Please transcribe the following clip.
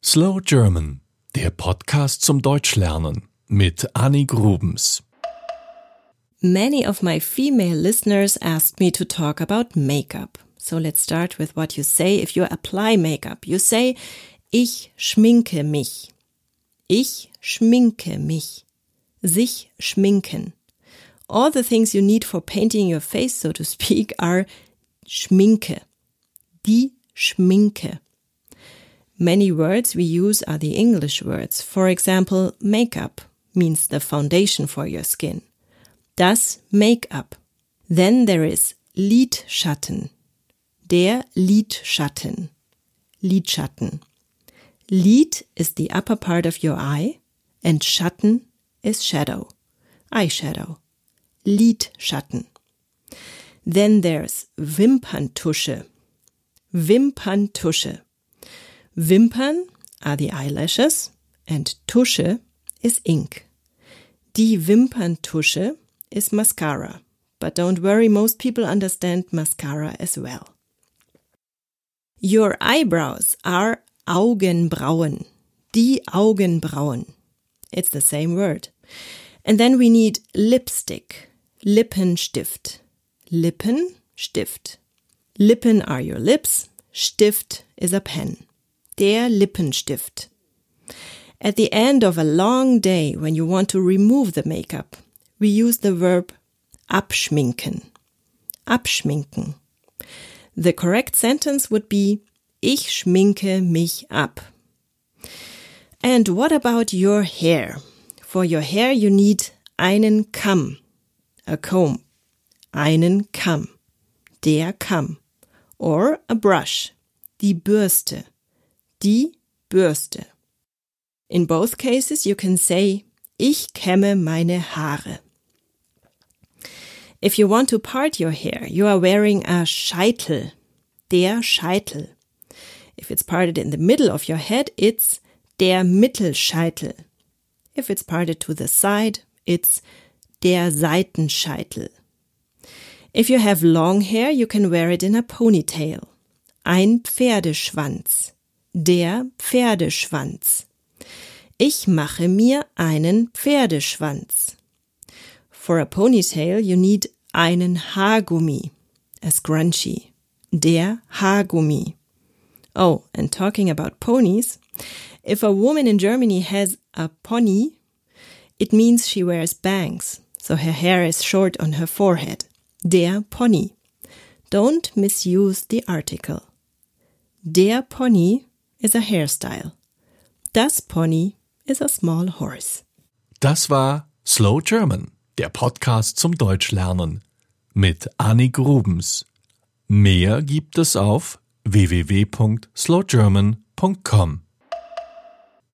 Slow German, der Podcast zum Deutschlernen mit Annie Grubens. Many of my female listeners asked me to talk about makeup. So let's start with what you say if you apply makeup. You say, ich schminke mich. Ich schminke mich. Sich schminken. All the things you need for painting your face, so to speak, are Schminke. Die Schminke. Many words we use are the English words. For example, makeup means the foundation for your skin. Das Make-up. Then there is Lidschatten. Der Lidschatten. Lidschatten. Lid is the upper part of your eye and Schatten is shadow. Eyeshadow. Lidschatten. Then there's Wimperntusche. Wimperntusche. Wimpern are the eyelashes and Tusche is ink. Die Wimperntusche is mascara. But don't worry, most people understand mascara as well. Your eyebrows are Augenbrauen. Die Augenbrauen. It's the same word. And then we need lipstick. Lippenstift. Lippenstift. Lippen are your lips. Stift is a pen. Der Lippenstift. At the end of a long day, when you want to remove the makeup, we use the verb abschminken. Abschminken. The correct sentence would be Ich schminke mich ab. And what about your hair? For your hair you need einen Kamm, a comb, einen Kamm, der Kamm, or a brush, die Bürste, die Bürste. In both cases you can say Ich kämme meine Haare. If you want to part your hair, you are wearing a Scheitel, der Scheitel. If it's parted in the middle of your head, it's der Mittelscheitel. If it's parted to the side, it's der Seitenscheitel. If you have long hair, you can wear it in a ponytail. Ein Pferdeschwanz. Der Pferdeschwanz. Ich mache mir einen Pferdeschwanz. For a ponytail, you need einen Haargummi. A scrunchie. Der Haargummi. Oh, and talking about ponies, if a woman in Germany has a pony, it means she wears bangs, so her hair is short on her forehead. Der Pony. Don't misuse the article. Der Pony is a hairstyle. Das Pony is a small horse. Das war Slow German, der Podcast zum Deutschlernen mit Annie Grubens. Mehr gibt es auf www.slowgerman.com.